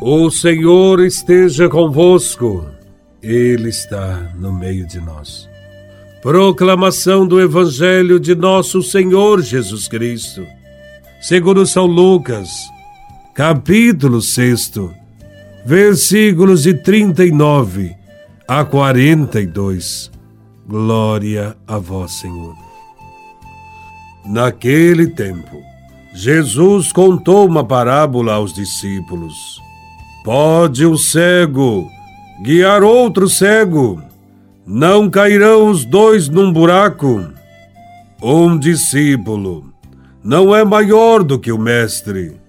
O Senhor esteja convosco, Ele está no meio de nós. Proclamação do Evangelho de Nosso Senhor Jesus Cristo, segundo São Lucas, capítulo 6, versículos de 39 a 42. Glória a Vós, Senhor. Naquele tempo, Jesus contou uma parábola aos discípulos Pode o cego guiar outro cego? Não cairão os dois num buraco? Um discípulo não é maior do que o mestre.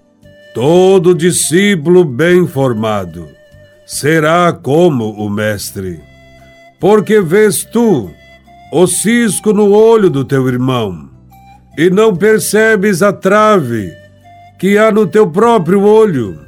Todo discípulo bem formado será como o mestre. Porque vês tu o cisco no olho do teu irmão e não percebes a trave que há no teu próprio olho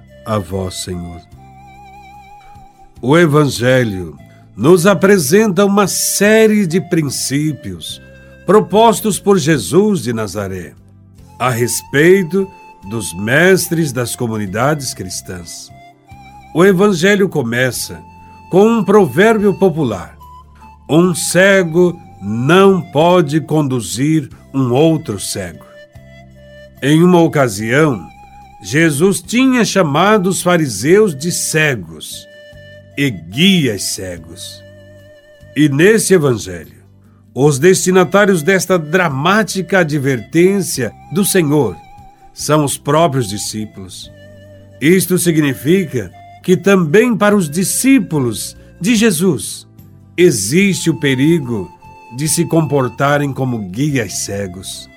a vós, Senhor. O Evangelho nos apresenta uma série de princípios propostos por Jesus de Nazaré a respeito dos mestres das comunidades cristãs. O Evangelho começa com um provérbio popular: Um cego não pode conduzir um outro cego. Em uma ocasião, Jesus tinha chamado os fariseus de cegos e guias cegos. E nesse evangelho, os destinatários desta dramática advertência do Senhor são os próprios discípulos. Isto significa que também para os discípulos de Jesus existe o perigo de se comportarem como guias cegos.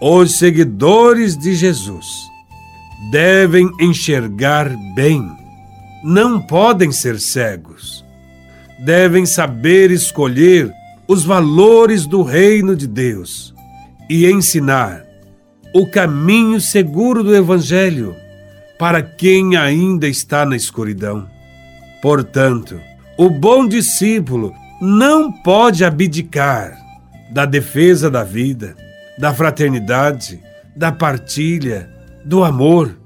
Os seguidores de Jesus devem enxergar bem. Não podem ser cegos. Devem saber escolher os valores do reino de Deus e ensinar o caminho seguro do Evangelho para quem ainda está na escuridão. Portanto, o bom discípulo não pode abdicar da defesa da vida, da fraternidade, da partilha, do amor.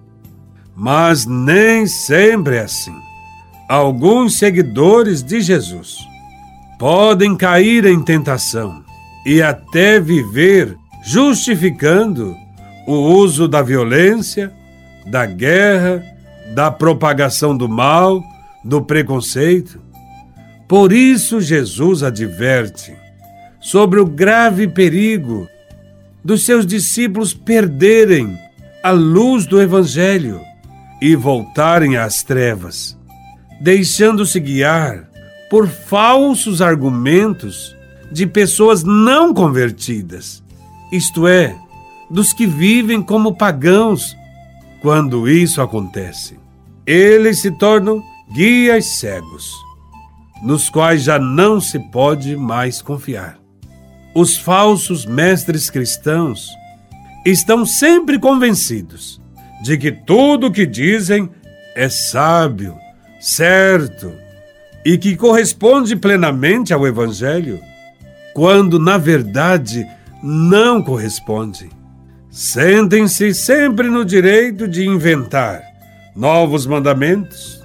Mas nem sempre é assim. Alguns seguidores de Jesus podem cair em tentação e até viver justificando o uso da violência, da guerra, da propagação do mal, do preconceito. Por isso, Jesus adverte sobre o grave perigo dos seus discípulos perderem a luz do Evangelho e voltarem às trevas, deixando-se guiar por falsos argumentos de pessoas não convertidas, isto é, dos que vivem como pagãos. Quando isso acontece, eles se tornam guias cegos, nos quais já não se pode mais confiar. Os falsos mestres cristãos estão sempre convencidos de que tudo o que dizem é sábio, certo e que corresponde plenamente ao Evangelho, quando na verdade não corresponde. Sentem-se sempre no direito de inventar novos mandamentos,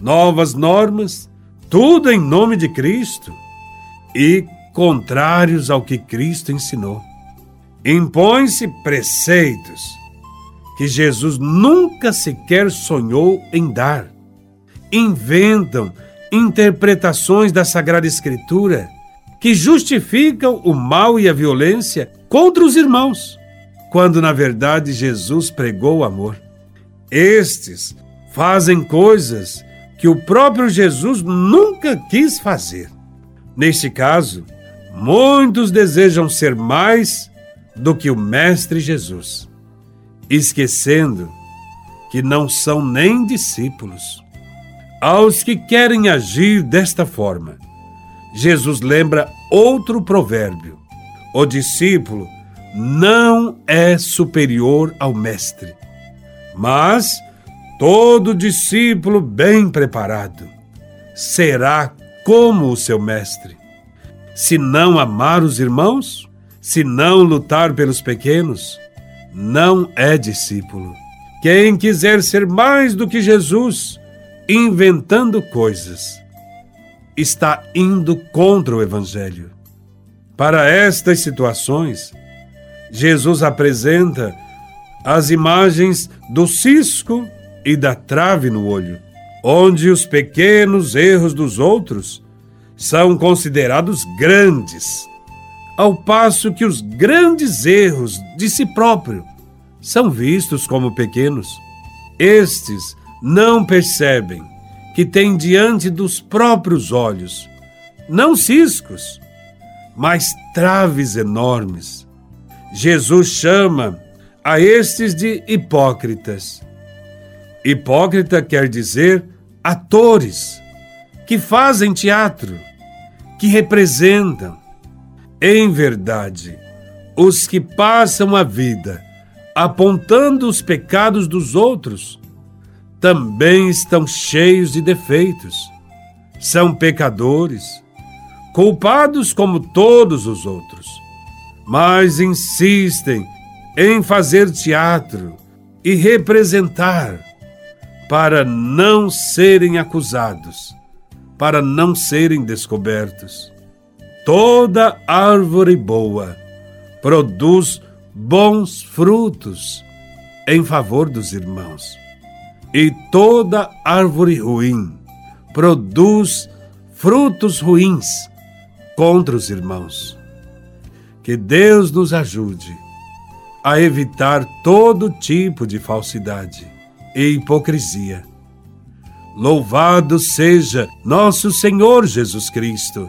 novas normas, tudo em nome de Cristo e contrários ao que Cristo ensinou impõem-se preceitos que Jesus nunca sequer sonhou em dar. Inventam interpretações da Sagrada Escritura que justificam o mal e a violência contra os irmãos, quando na verdade Jesus pregou o amor. Estes fazem coisas que o próprio Jesus nunca quis fazer. Neste caso, muitos desejam ser mais do que o Mestre Jesus, esquecendo que não são nem discípulos. Aos que querem agir desta forma, Jesus lembra outro provérbio: o discípulo não é superior ao mestre, mas todo discípulo bem preparado será como o seu mestre. Se não amar os irmãos, se não lutar pelos pequenos, não é discípulo. Quem quiser ser mais do que Jesus, inventando coisas, está indo contra o Evangelho. Para estas situações, Jesus apresenta as imagens do cisco e da trave no olho, onde os pequenos erros dos outros são considerados grandes, ao passo que os grandes erros de si próprio são vistos como pequenos. Estes não percebem que têm diante dos próprios olhos não ciscos, mas traves enormes. Jesus chama a estes de hipócritas. Hipócrita quer dizer atores que fazem teatro, que representam. Em verdade, os que passam a vida apontando os pecados dos outros também estão cheios de defeitos. São pecadores, culpados como todos os outros, mas insistem em fazer teatro e representar para não serem acusados para não serem descobertos. Toda árvore boa produz bons frutos em favor dos irmãos, e toda árvore ruim produz frutos ruins contra os irmãos. Que Deus nos ajude a evitar todo tipo de falsidade e hipocrisia. Louvado seja nosso Senhor Jesus Cristo,